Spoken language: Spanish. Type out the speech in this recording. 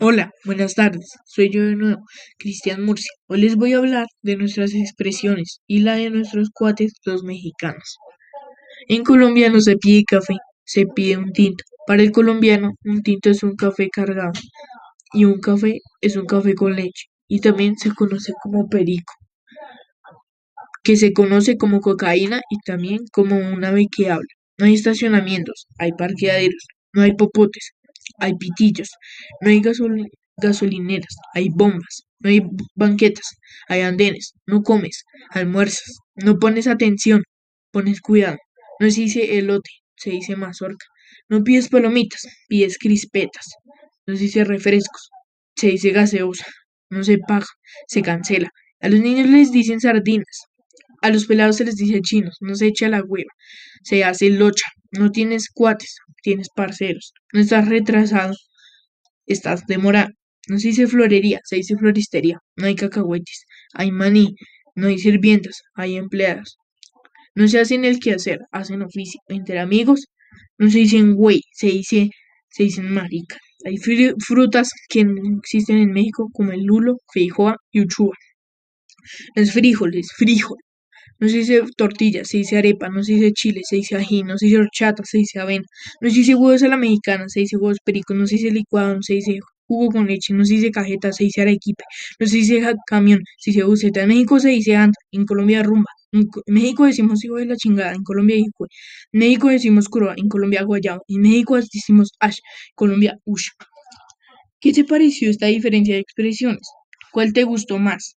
Hola, buenas tardes. Soy yo de nuevo, Cristian Murcia. Hoy les voy a hablar de nuestras expresiones y la de nuestros cuates, los mexicanos. En Colombia no se pide café, se pide un tinto. Para el colombiano, un tinto es un café cargado y un café es un café con leche. Y también se conoce como perico, que se conoce como cocaína y también como un ave que habla. No hay estacionamientos, hay parqueaderos, no hay popotes, hay pitillos, no hay gasolineras, hay bombas, no hay banquetas, hay andenes, no comes, almuerzas, no pones atención, pones cuidado, no se dice elote, se dice mazorca, no pides palomitas, pides crispetas, no se dice refrescos, se dice gaseosa, no se paga, se cancela, a los niños les dicen sardinas, a los pelados se les dice chinos, no se echa la hueva, se hace locha, no tienes cuates, tienes parceros, no estás retrasado, estás demorado, no se dice florería, se dice floristería, no hay cacahuetes, hay maní, no hay sirvientas, hay empleadas, no se hacen el quehacer, hacen oficio, entre amigos, no se dicen güey, se dice, se dicen marica. Hay frutas que no existen en México como el lulo, feijoa y uchuva. Los frijoles, frijol, no se dice tortilla, se dice arepa, no se dice chile, se dice ají, no se dice horchata, se dice avena, no se dice huevos a la mexicana, se dice huevos pericos, no se dice licuado, no se dice jugo con leche, no se dice cajeta, se dice arequipe, no se dice camión, se dice buceta, en México se dice anda, en Colombia rumba, en, México decimos hijo de la chingada, en Colombia hijo, en México decimos curva, en Colombia guayabo, en México decimos ash, en Colombia ush. ¿Qué te pareció esta diferencia de expresiones? ¿Cuál te gustó más?